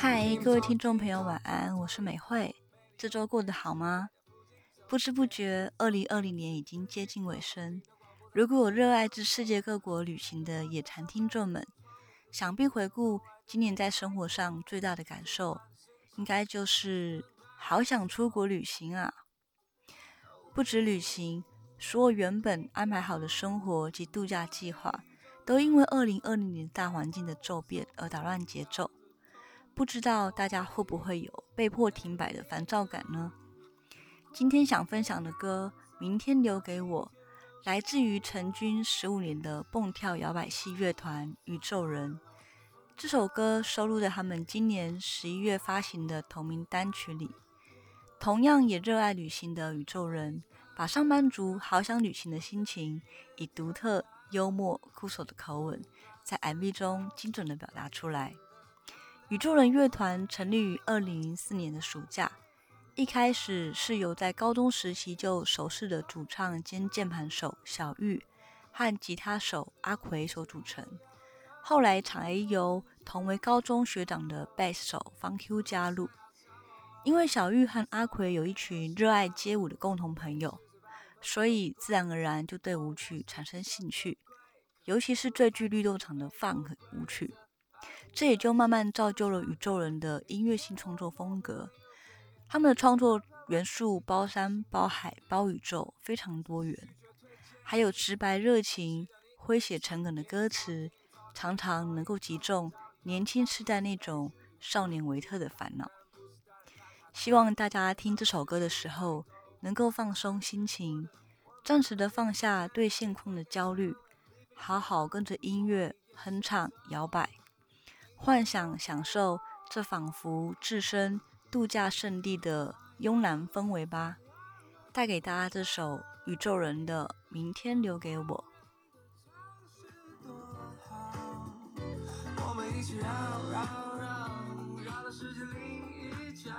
嗨，各位听众朋友，晚安，我是美惠。这周过得好吗？不知不觉，二零二零年已经接近尾声。如果有热爱至世界各国旅行的野禅听众们，想必回顾今年在生活上最大的感受，应该就是好想出国旅行啊！不止旅行，所有原本安排好的生活及度假计划，都因为二零二零年大环境的骤变而打乱节奏。不知道大家会不会有被迫停摆的烦躁感呢？今天想分享的歌《明天留给我》，来自于成军十五年的蹦跳摇摆系乐团宇宙人。这首歌收录在他们今年十一月发行的同名单曲里。同样也热爱旅行的宇宙人，把上班族好想旅行的心情，以独特、幽默、酷手的口吻，在 MV 中精准的表达出来。宇宙人乐团成立于二零零四年的暑假，一开始是由在高中时期就熟识的主唱兼键盘手小玉和吉他手阿奎所组成。后来，场 A 由同为高中学长的贝斯手方 Q 加入。因为小玉和阿奎有一群热爱街舞的共同朋友，所以自然而然就对舞曲产生兴趣，尤其是最具律动场的 Funk 舞曲。这也就慢慢造就了宇宙人的音乐性创作风格。他们的创作元素包山包海包宇宙，非常多元，还有直白热情、诙谐诚恳的歌词，常常能够击中年轻时代那种少年维特的烦恼。希望大家听这首歌的时候，能够放松心情，暂时的放下对现况的焦虑，好好跟着音乐哼唱摇摆。幻想享受这仿佛置身度假胜地的慵懒氛围吧，带给大家这首宇宙人的《明天留给我》。一起绕绕绕，绕到世界另一角。